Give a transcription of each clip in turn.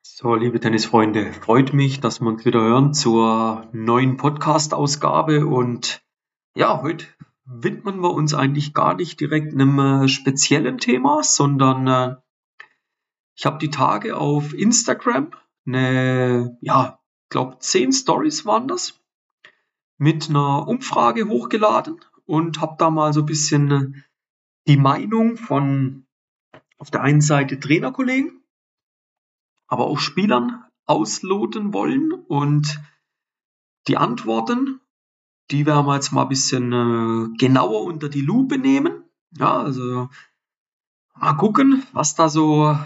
So, liebe Tennisfreunde, freut mich, dass wir uns wieder hören zur neuen Podcast-Ausgabe. Und ja, heute widmen wir uns eigentlich gar nicht direkt einem äh, speziellen Thema, sondern äh, ich habe die Tage auf Instagram eine, ja, ich glaube, zehn Stories waren das, mit einer Umfrage hochgeladen und habe da mal so ein bisschen äh, die Meinung von auf der einen Seite Trainerkollegen aber auch Spielern ausloten wollen. Und die Antworten, die werden wir jetzt mal ein bisschen äh, genauer unter die Lupe nehmen. Ja, also mal gucken, was da so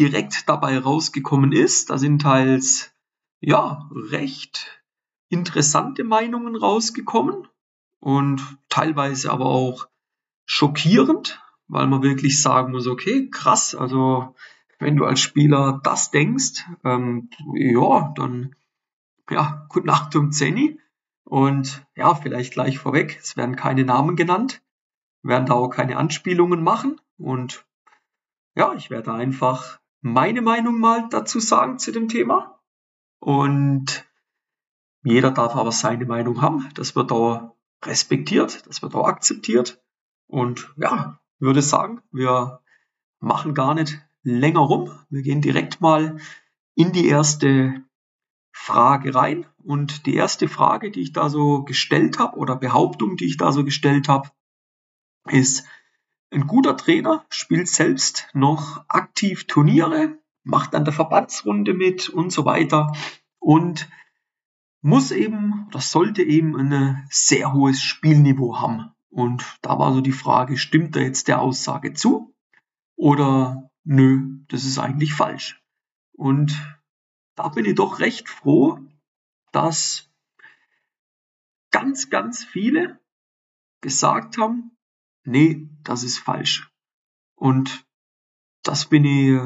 direkt dabei rausgekommen ist. Da sind teils ja recht interessante Meinungen rausgekommen und teilweise aber auch schockierend, weil man wirklich sagen muss, okay, krass, also wenn du als Spieler das denkst, ähm, ja, dann ja, gute Nacht um Zenny. Und ja, vielleicht gleich vorweg, es werden keine Namen genannt, werden da auch keine Anspielungen machen. Und ja, ich werde einfach meine Meinung mal dazu sagen zu dem Thema. Und jeder darf aber seine Meinung haben. Das wird auch respektiert, das wird auch akzeptiert. Und ja, würde sagen, wir machen gar nicht länger rum. Wir gehen direkt mal in die erste Frage rein. Und die erste Frage, die ich da so gestellt habe, oder Behauptung, die ich da so gestellt habe, ist, ein guter Trainer spielt selbst noch aktiv Turniere, macht an der Verbandsrunde mit und so weiter und muss eben oder sollte eben ein sehr hohes Spielniveau haben. Und da war so die Frage, stimmt da jetzt der Aussage zu? Oder nö, das ist eigentlich falsch. Und da bin ich doch recht froh, dass ganz, ganz viele gesagt haben, nee, das ist falsch. Und das bin ich,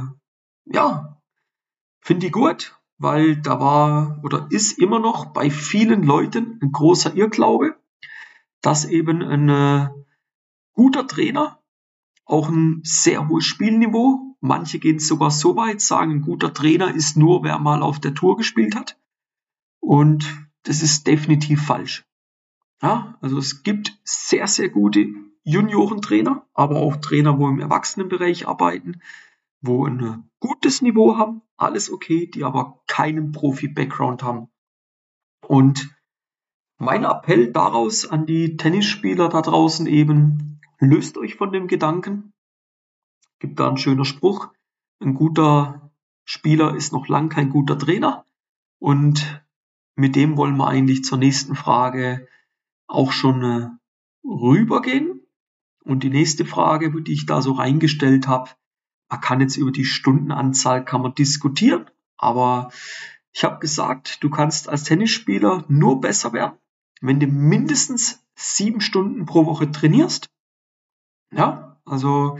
ja, finde ich gut, weil da war oder ist immer noch bei vielen Leuten ein großer Irrglaube, dass eben ein äh, guter Trainer auch ein sehr hohes Spielniveau. Manche gehen sogar so weit, sagen, ein guter Trainer ist nur, wer mal auf der Tour gespielt hat. Und das ist definitiv falsch. Ja, also es gibt sehr, sehr gute Juniorentrainer, aber auch Trainer, wo im Erwachsenenbereich arbeiten, wo ein gutes Niveau haben, alles okay, die aber keinen Profi-Background haben. Und mein Appell daraus an die Tennisspieler da draußen eben, löst euch von dem Gedanken. Gibt da ein schöner Spruch. Ein guter Spieler ist noch lang kein guter Trainer. Und mit dem wollen wir eigentlich zur nächsten Frage auch schon äh, rübergehen. Und die nächste Frage, die ich da so reingestellt habe, man kann jetzt über die Stundenanzahl kann man diskutieren, aber ich habe gesagt, du kannst als Tennisspieler nur besser werden, wenn du mindestens sieben Stunden pro Woche trainierst ja, also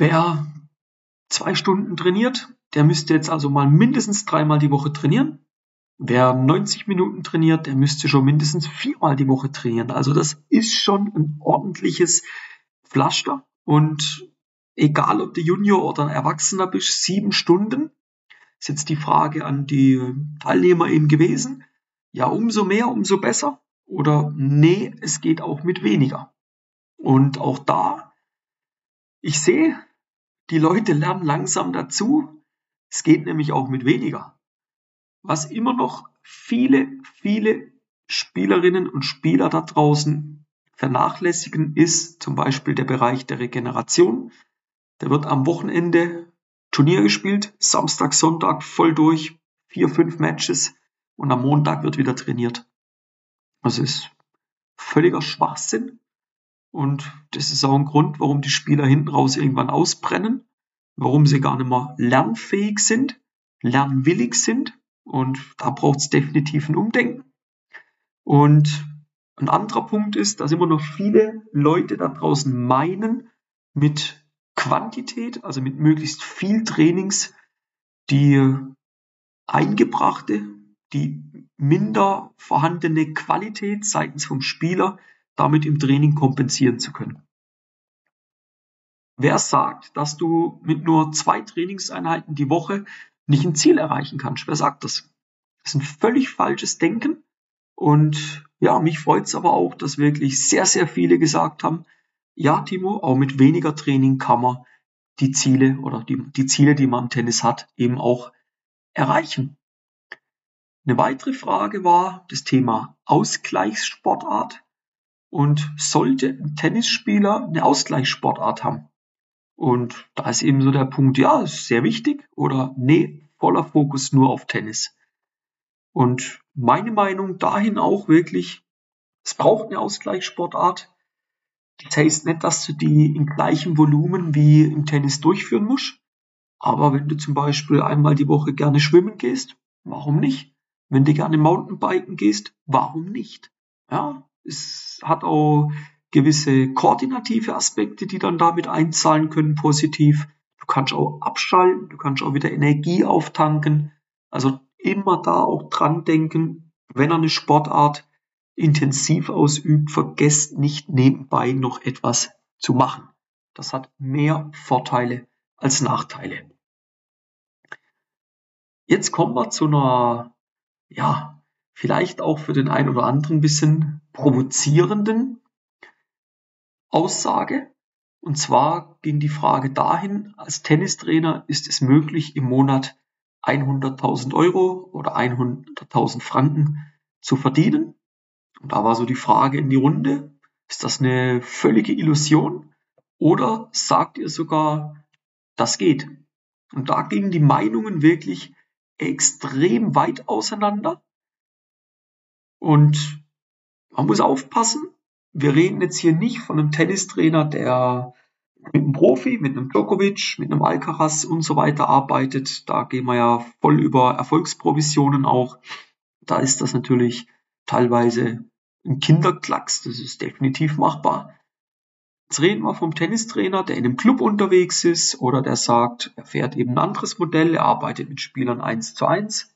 wer zwei Stunden trainiert, der müsste jetzt also mal mindestens dreimal die Woche trainieren. Wer 90 Minuten trainiert, der müsste schon mindestens viermal die Woche trainieren. Also das ist schon ein ordentliches Pflaster. Und egal, ob du Junior oder Erwachsener bist, sieben Stunden ist jetzt die Frage an die Teilnehmer eben gewesen. Ja, umso mehr, umso besser. Oder nee, es geht auch mit weniger. Und auch da, ich sehe, die Leute lernen langsam dazu. Es geht nämlich auch mit weniger. Was immer noch viele, viele Spielerinnen und Spieler da draußen vernachlässigen, ist zum Beispiel der Bereich der Regeneration. Da wird am Wochenende Turnier gespielt, Samstag, Sonntag voll durch, vier, fünf Matches und am Montag wird wieder trainiert. Das ist völliger Schwachsinn. Und das ist auch ein Grund, warum die Spieler hinten raus irgendwann ausbrennen, warum sie gar nicht mehr lernfähig sind, lernwillig sind. Und da braucht es definitiv ein Umdenken. Und ein anderer Punkt ist, dass immer noch viele Leute da draußen meinen, mit Quantität, also mit möglichst viel Trainings, die eingebrachte, die minder vorhandene Qualität seitens vom Spieler damit im Training kompensieren zu können. Wer sagt, dass du mit nur zwei Trainingseinheiten die Woche nicht ein Ziel erreichen kannst. Wer sagt das? Das ist ein völlig falsches Denken. Und ja, mich freut es aber auch, dass wirklich sehr, sehr viele gesagt haben, ja, Timo, auch mit weniger Training kann man die Ziele oder die, die Ziele, die man im Tennis hat, eben auch erreichen. Eine weitere Frage war das Thema Ausgleichssportart. Und sollte ein Tennisspieler eine Ausgleichssportart haben? Und da ist eben so der Punkt, ja, ist sehr wichtig oder nee, voller Fokus nur auf Tennis. Und meine Meinung dahin auch wirklich, es braucht eine Ausgleichssportart. Das heißt nicht, dass du die in gleichem Volumen wie im Tennis durchführen musst. Aber wenn du zum Beispiel einmal die Woche gerne schwimmen gehst, warum nicht? Wenn du gerne Mountainbiken gehst, warum nicht? Ja, es hat auch gewisse koordinative Aspekte, die dann damit einzahlen können, positiv. Du kannst auch abschalten, du kannst auch wieder Energie auftanken. Also immer da auch dran denken, wenn er eine Sportart intensiv ausübt, vergesst nicht nebenbei noch etwas zu machen. Das hat mehr Vorteile als Nachteile. Jetzt kommen wir zu einer, ja, vielleicht auch für den einen oder anderen ein bisschen provozierenden Aussage. Und zwar ging die Frage dahin, als Tennistrainer ist es möglich, im Monat 100.000 Euro oder 100.000 Franken zu verdienen. Und da war so die Frage in die Runde, ist das eine völlige Illusion oder sagt ihr sogar, das geht? Und da gingen die Meinungen wirklich extrem weit auseinander. Und man muss aufpassen, wir reden jetzt hier nicht von einem Tennistrainer, der mit einem Profi, mit einem Djokovic, mit einem Alcaraz und so weiter arbeitet. Da gehen wir ja voll über Erfolgsprovisionen auch. Da ist das natürlich teilweise ein Kinderklacks, das ist definitiv machbar. Jetzt reden wir vom Tennistrainer, der in einem Club unterwegs ist oder der sagt, er fährt eben ein anderes Modell, er arbeitet mit Spielern eins zu eins.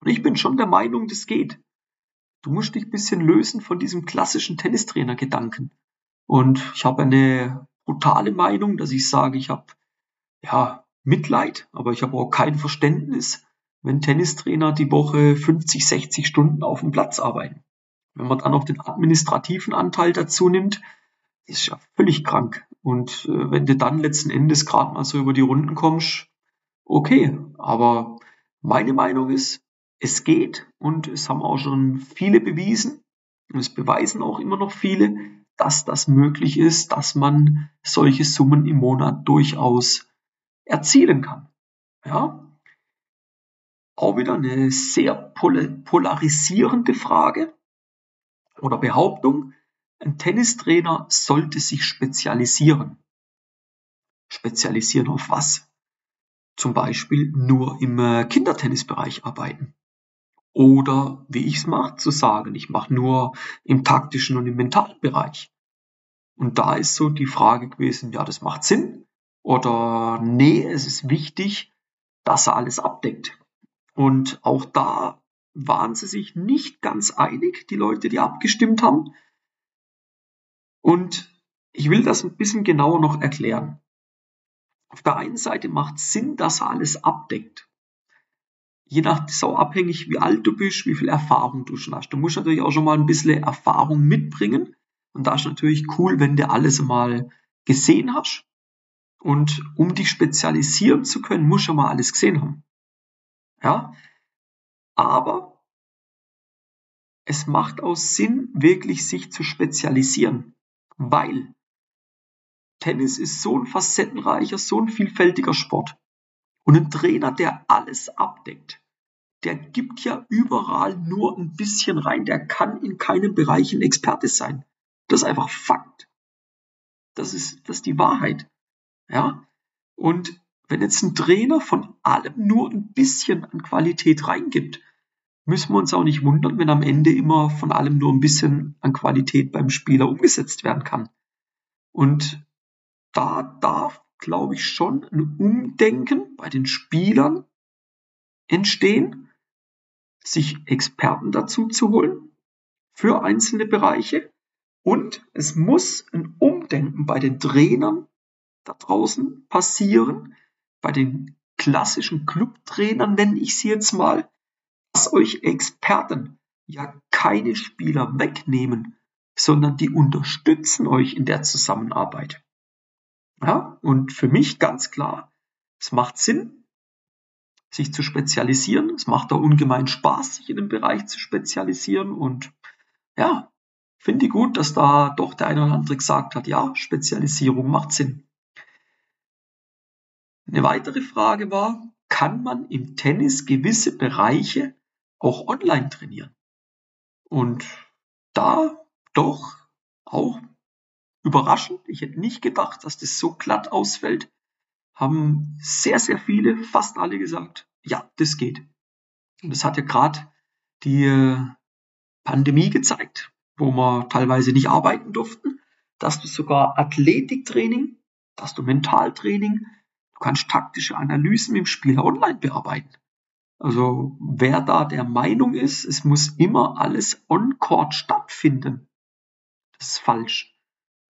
Und ich bin schon der Meinung, das geht. Du musst dich ein bisschen lösen von diesem klassischen Tennistrainer-Gedanken. Und ich habe eine brutale Meinung, dass ich sage, ich habe ja Mitleid, aber ich habe auch kein Verständnis, wenn Tennistrainer die Woche 50, 60 Stunden auf dem Platz arbeiten. Wenn man dann noch den administrativen Anteil dazu nimmt, ist ja völlig krank. Und äh, wenn du dann letzten Endes gerade mal so über die Runden kommst, okay. Aber meine Meinung ist, es geht und es haben auch schon viele bewiesen und es beweisen auch immer noch viele, dass das möglich ist, dass man solche Summen im Monat durchaus erzielen kann. Ja? Auch wieder eine sehr polarisierende Frage oder Behauptung. Ein Tennistrainer sollte sich spezialisieren. Spezialisieren auf was? Zum Beispiel nur im äh, Kindertennisbereich arbeiten. Oder wie ich es mache, zu sagen, ich mache nur im taktischen und im mentalen Bereich. Und da ist so die Frage gewesen, ja, das macht Sinn. Oder nee, es ist wichtig, dass er alles abdeckt. Und auch da waren sie sich nicht ganz einig, die Leute, die abgestimmt haben. Und ich will das ein bisschen genauer noch erklären. Auf der einen Seite macht Sinn, dass er alles abdeckt je nach, so abhängig, wie alt du bist, wie viel Erfahrung du schon hast. Du musst natürlich auch schon mal ein bisschen Erfahrung mitbringen. Und da ist natürlich cool, wenn du alles mal gesehen hast. Und um dich spezialisieren zu können, musst du mal alles gesehen haben. Ja. Aber es macht auch Sinn, wirklich sich zu spezialisieren. Weil Tennis ist so ein facettenreicher, so ein vielfältiger Sport. Und ein Trainer, der alles abdeckt, der gibt ja überall nur ein bisschen rein. Der kann in keinem Bereich ein Experte sein. Das ist einfach Fakt. Das ist, das ist die Wahrheit. Ja? Und wenn jetzt ein Trainer von allem nur ein bisschen an Qualität reingibt, müssen wir uns auch nicht wundern, wenn am Ende immer von allem nur ein bisschen an Qualität beim Spieler umgesetzt werden kann. Und da darf, glaube ich, schon ein Umdenken bei den Spielern entstehen sich Experten dazu zu holen für einzelne Bereiche. Und es muss ein Umdenken bei den Trainern da draußen passieren, bei den klassischen Clubtrainer, nenne ich sie jetzt mal, dass euch Experten ja keine Spieler wegnehmen, sondern die unterstützen euch in der Zusammenarbeit. Ja, und für mich ganz klar, es macht Sinn, sich zu spezialisieren. Es macht da ungemein Spaß, sich in dem Bereich zu spezialisieren. Und ja, finde ich gut, dass da doch der eine oder andere gesagt hat, ja, Spezialisierung macht Sinn. Eine weitere Frage war, kann man im Tennis gewisse Bereiche auch online trainieren? Und da doch auch überraschend, ich hätte nicht gedacht, dass das so glatt ausfällt, haben sehr, sehr viele, fast alle gesagt, ja, das geht. Und das hat ja gerade die äh, Pandemie gezeigt, wo wir teilweise nicht arbeiten durften, dass du sogar Athletiktraining, dass du Mentaltraining, du kannst taktische Analysen dem Spieler online bearbeiten. Also wer da der Meinung ist, es muss immer alles on-court stattfinden, das ist falsch.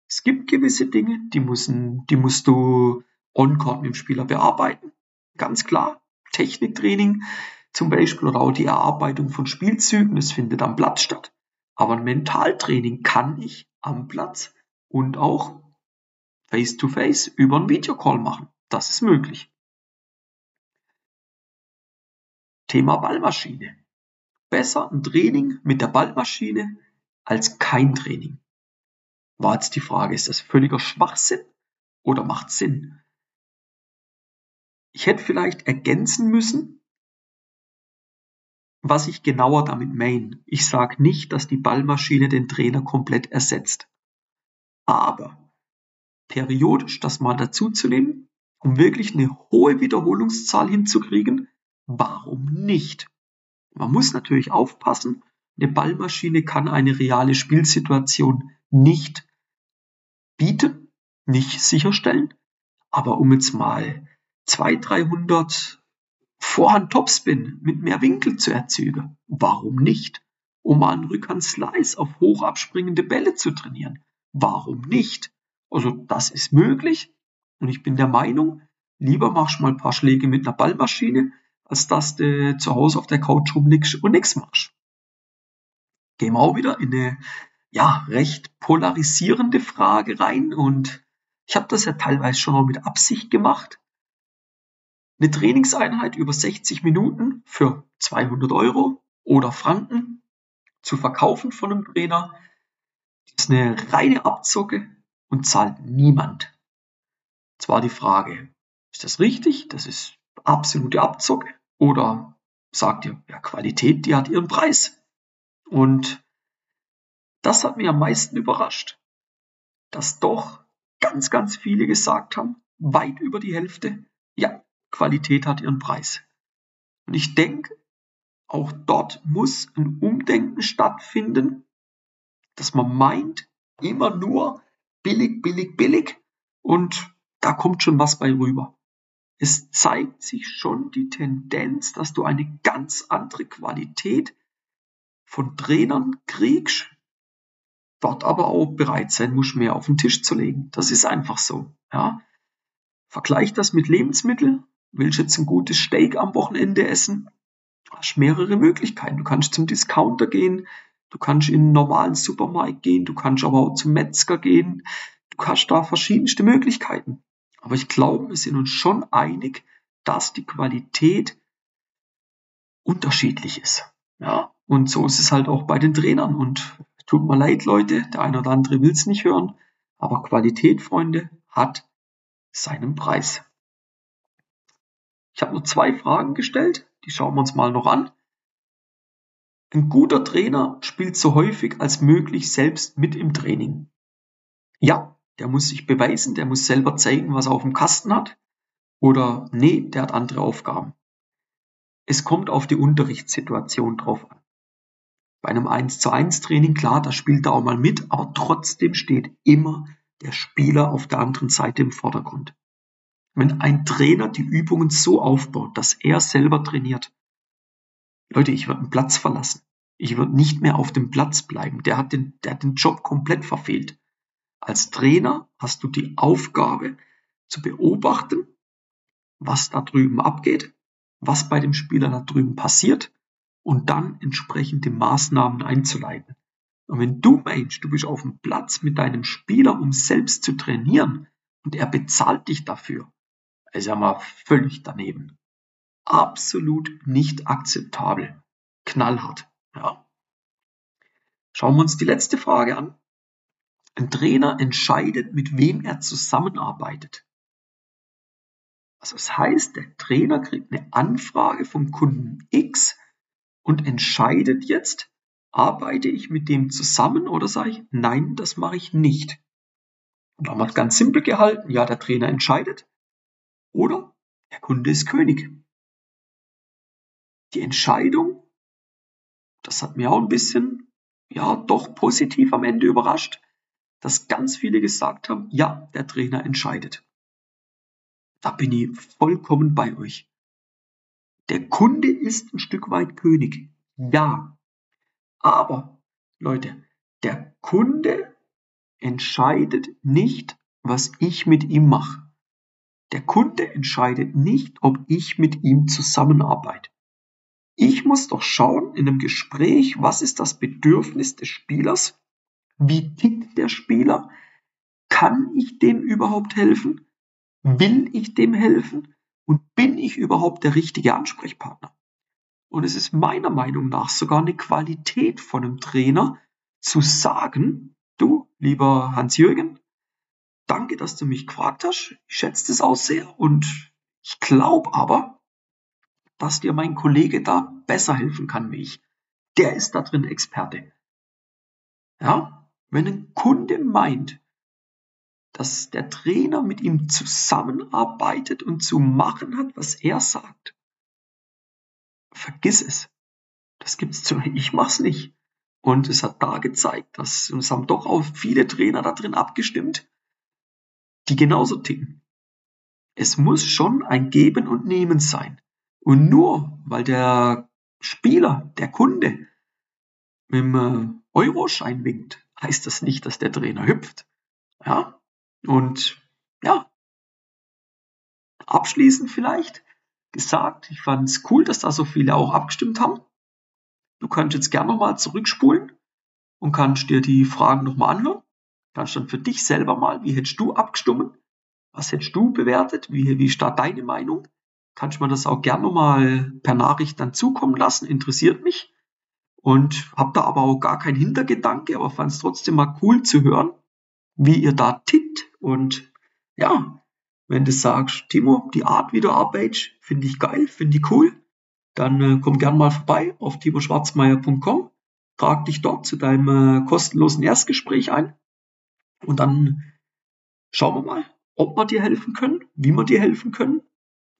Es gibt gewisse Dinge, die, müssen, die musst du on-court mit dem Spieler bearbeiten. Ganz klar. Techniktraining zum Beispiel oder auch die Erarbeitung von Spielzügen, das findet am Platz statt. Aber ein Mentaltraining kann ich am Platz und auch face-to-face -face über einen Videocall machen. Das ist möglich. Thema Ballmaschine. Besser ein Training mit der Ballmaschine als kein Training. War jetzt die Frage, ist das völliger Schwachsinn oder macht Sinn? Ich hätte vielleicht ergänzen müssen, was ich genauer damit meine. Ich sage nicht, dass die Ballmaschine den Trainer komplett ersetzt. Aber periodisch das mal dazuzunehmen, um wirklich eine hohe Wiederholungszahl hinzukriegen, Warum nicht? Man muss natürlich aufpassen, eine Ballmaschine kann eine reale Spielsituation nicht bieten, nicht sicherstellen. Aber um jetzt mal 200, 300 Vorhand Topspin mit mehr Winkel zu erzielen, warum nicht? Um mal einen Rückhand Slice auf hoch abspringende Bälle zu trainieren, warum nicht? Also das ist möglich und ich bin der Meinung, lieber machst mal ein paar Schläge mit einer Ballmaschine, als dass du zu Hause auf der Couch rumliegst und nichts machst. Gehen wir auch wieder in eine ja, recht polarisierende Frage rein und ich habe das ja teilweise schon auch mit Absicht gemacht. Eine Trainingseinheit über 60 Minuten für 200 Euro oder Franken zu verkaufen von einem Trainer ist eine reine Abzocke und zahlt niemand. Zwar die Frage, ist das richtig? Das ist absolute Abzocke. Oder sagt ihr, ja, Qualität, die hat ihren Preis. Und das hat mich am meisten überrascht, dass doch ganz, ganz viele gesagt haben, weit über die Hälfte, ja, Qualität hat ihren Preis. Und ich denke, auch dort muss ein Umdenken stattfinden, dass man meint, immer nur billig, billig, billig und da kommt schon was bei rüber es zeigt sich schon die Tendenz, dass du eine ganz andere Qualität von Trainern kriegst, dort aber auch bereit sein musst, mehr auf den Tisch zu legen. Das ist einfach so. Ja. Vergleich das mit Lebensmitteln. Willst du jetzt ein gutes Steak am Wochenende essen? Du hast mehrere Möglichkeiten. Du kannst zum Discounter gehen, du kannst in einen normalen Supermarkt gehen, du kannst aber auch zum Metzger gehen. Du hast da verschiedenste Möglichkeiten. Aber ich glaube, wir sind uns schon einig, dass die Qualität unterschiedlich ist. Ja, und so ist es halt auch bei den Trainern. Und tut mir leid, Leute, der eine oder andere will es nicht hören, aber Qualität, Freunde, hat seinen Preis. Ich habe nur zwei Fragen gestellt, die schauen wir uns mal noch an. Ein guter Trainer spielt so häufig als möglich selbst mit im Training. Ja, der muss sich beweisen, der muss selber zeigen, was er auf dem Kasten hat. Oder nee, der hat andere Aufgaben. Es kommt auf die Unterrichtssituation drauf an. Bei einem 1 zu 1 Training, klar, da spielt er auch mal mit, aber trotzdem steht immer der Spieler auf der anderen Seite im Vordergrund. Wenn ein Trainer die Übungen so aufbaut, dass er selber trainiert, Leute, ich würde den Platz verlassen. Ich würde nicht mehr auf dem Platz bleiben. Der hat den, der hat den Job komplett verfehlt. Als Trainer hast du die Aufgabe zu beobachten, was da drüben abgeht, was bei dem Spieler da drüben passiert und dann entsprechende Maßnahmen einzuleiten. Und wenn du meinst, du bist auf dem Platz mit deinem Spieler, um selbst zu trainieren und er bezahlt dich dafür, ist ja mal völlig daneben. Absolut nicht akzeptabel. Knallhart. Ja. Schauen wir uns die letzte Frage an. Ein Trainer entscheidet, mit wem er zusammenarbeitet. Also das heißt, der Trainer kriegt eine Anfrage vom Kunden X und entscheidet jetzt, arbeite ich mit dem zusammen oder sage ich, nein, das mache ich nicht. Und da haben wir ganz simpel gehalten, ja, der Trainer entscheidet oder der Kunde ist König. Die Entscheidung, das hat mir auch ein bisschen, ja, doch positiv am Ende überrascht, dass ganz viele gesagt haben, ja, der Trainer entscheidet. Da bin ich vollkommen bei euch. Der Kunde ist ein Stück weit König. Ja. Aber, Leute, der Kunde entscheidet nicht, was ich mit ihm mache. Der Kunde entscheidet nicht, ob ich mit ihm zusammenarbeite. Ich muss doch schauen in einem Gespräch, was ist das Bedürfnis des Spielers? Wie tickt der Spieler? Kann ich dem überhaupt helfen? Will ich dem helfen? Und bin ich überhaupt der richtige Ansprechpartner? Und es ist meiner Meinung nach sogar eine Qualität von einem Trainer zu sagen, du, lieber Hans-Jürgen, danke, dass du mich gefragt hast. Ich schätze das auch sehr und ich glaube aber, dass dir mein Kollege da besser helfen kann wie ich. Der ist da drin Experte. Ja, wenn ein Kunde meint, dass der Trainer mit ihm zusammenarbeitet und zu machen hat, was er sagt, vergiss es. Das gibt's zu, ich mach's nicht. Und es hat da gezeigt, dass, und es haben doch auch viele Trainer da drin abgestimmt, die genauso ticken. Es muss schon ein Geben und Nehmen sein. Und nur weil der Spieler, der Kunde, mit dem äh, Euroschein winkt, heißt das nicht, dass der Trainer hüpft. Ja, und ja, abschließend vielleicht gesagt, ich fand es cool, dass da so viele auch abgestimmt haben. Du kannst jetzt gerne nochmal zurückspulen und kannst dir die Fragen nochmal anhören. Kannst dann für dich selber mal, wie hättest du abgestimmt? Was hättest du bewertet? Wie, wie da deine Meinung? Kannst du mir das auch gerne nochmal per Nachricht dann zukommen lassen, interessiert mich. Und hab da aber auch gar keinen Hintergedanke, aber fand es trotzdem mal cool zu hören, wie ihr da tickt. Und ja, wenn du sagst, Timo, die Art, wie du arbeitest, finde ich geil, finde ich cool, dann äh, komm gern mal vorbei auf timoschwarzmeier.com, trag dich dort zu deinem äh, kostenlosen Erstgespräch ein und dann schauen wir mal, ob wir dir helfen können, wie wir dir helfen können.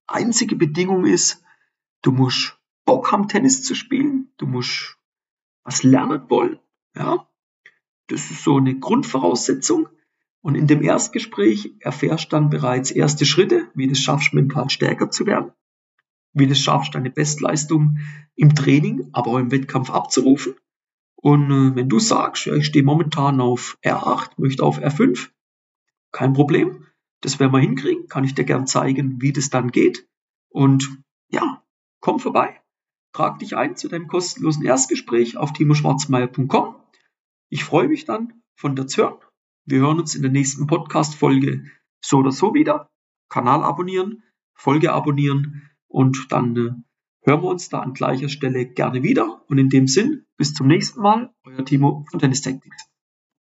Einzige Bedingung ist, du musst Bock haben, Tennis zu spielen, du musst was lernen wollen, ja. Das ist so eine Grundvoraussetzung. Und in dem Erstgespräch erfährst du dann bereits erste Schritte, wie du es schaffst, mental stärker zu werden, wie du es schaffst, deine Bestleistung im Training, aber auch im Wettkampf abzurufen. Und äh, wenn du sagst, ja, ich stehe momentan auf R8, möchte auf R5, kein Problem. Das werden wir hinkriegen, kann ich dir gern zeigen, wie das dann geht. Und ja, komm vorbei, trag dich ein zu deinem kostenlosen Erstgespräch auf timoschwarzmeier.com. Ich freue mich dann, von dir zu hören wir hören uns in der nächsten Podcast-Folge so oder so wieder. Kanal abonnieren, Folge abonnieren und dann äh, hören wir uns da an gleicher Stelle gerne wieder. Und in dem Sinn, bis zum nächsten Mal, euer Timo von Tennis Tactics.